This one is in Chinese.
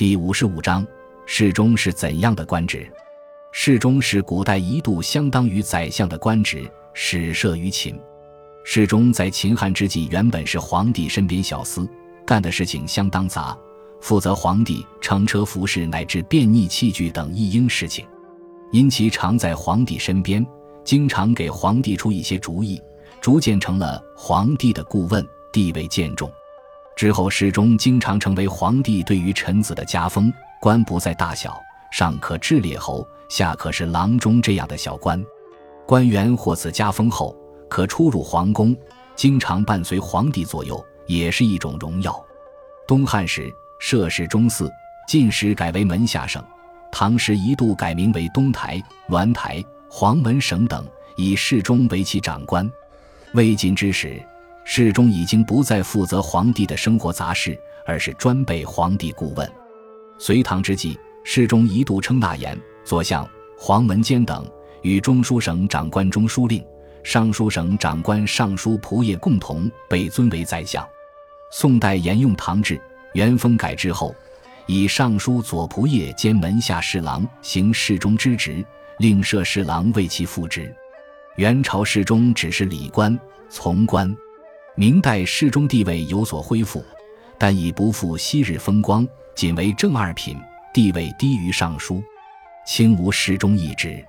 第五十五章，侍中是怎样的官职？侍中是古代一度相当于宰相的官职，始设于秦。侍中在秦汉之际原本是皇帝身边小厮，干的事情相当杂，负责皇帝乘车服饰乃至便溺器具等一应事情。因其常在皇帝身边，经常给皇帝出一些主意，逐渐成了皇帝的顾问，地位渐重。之后，侍中经常成为皇帝对于臣子的加封，官不在大小，上可治列侯，下可是郎中这样的小官。官员获此加封后，可出入皇宫，经常伴随皇帝左右，也是一种荣耀。东汉时设侍中寺，晋时改为门下省。唐时一度改名为东台、栾台、黄门省等，以侍中为其长官。魏晋之时，侍中已经不再负责皇帝的生活杂事，而是专备皇帝顾问。隋唐之际，侍中一度称纳言、左相、黄门监等，与中书省长官中书令、尚书省长官尚书仆射共同被尊为宰相。宋代沿用唐制，元丰改制后。以尚书左仆射兼门下侍郎行侍中之职，另设侍郎为其副职。元朝侍中只是礼官从官，明代侍中地位有所恢复，但已不复昔日风光，仅为正二品，地位低于尚书。清无侍中一职。